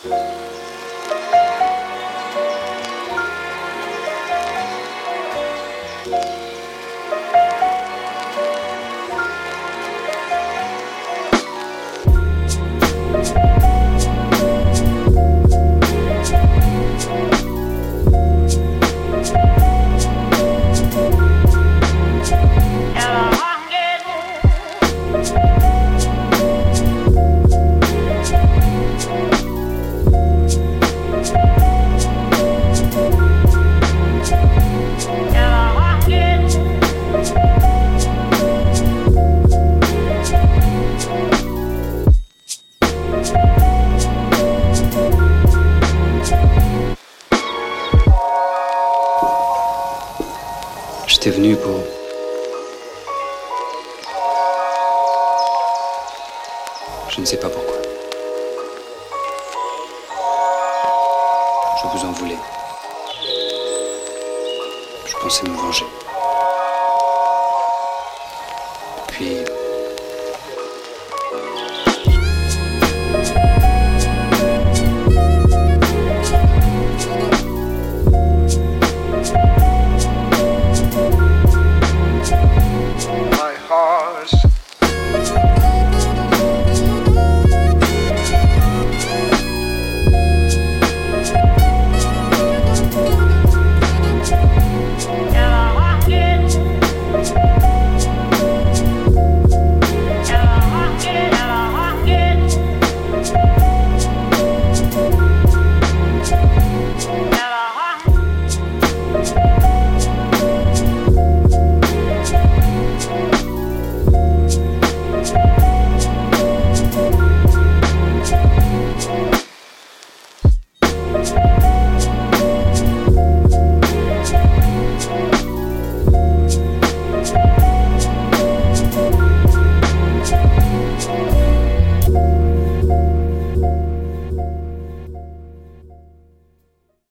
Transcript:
Thank you. j'étais venu pour... Je ne sais pas pourquoi. Je vous en voulais. Je pensais me venger. Puis...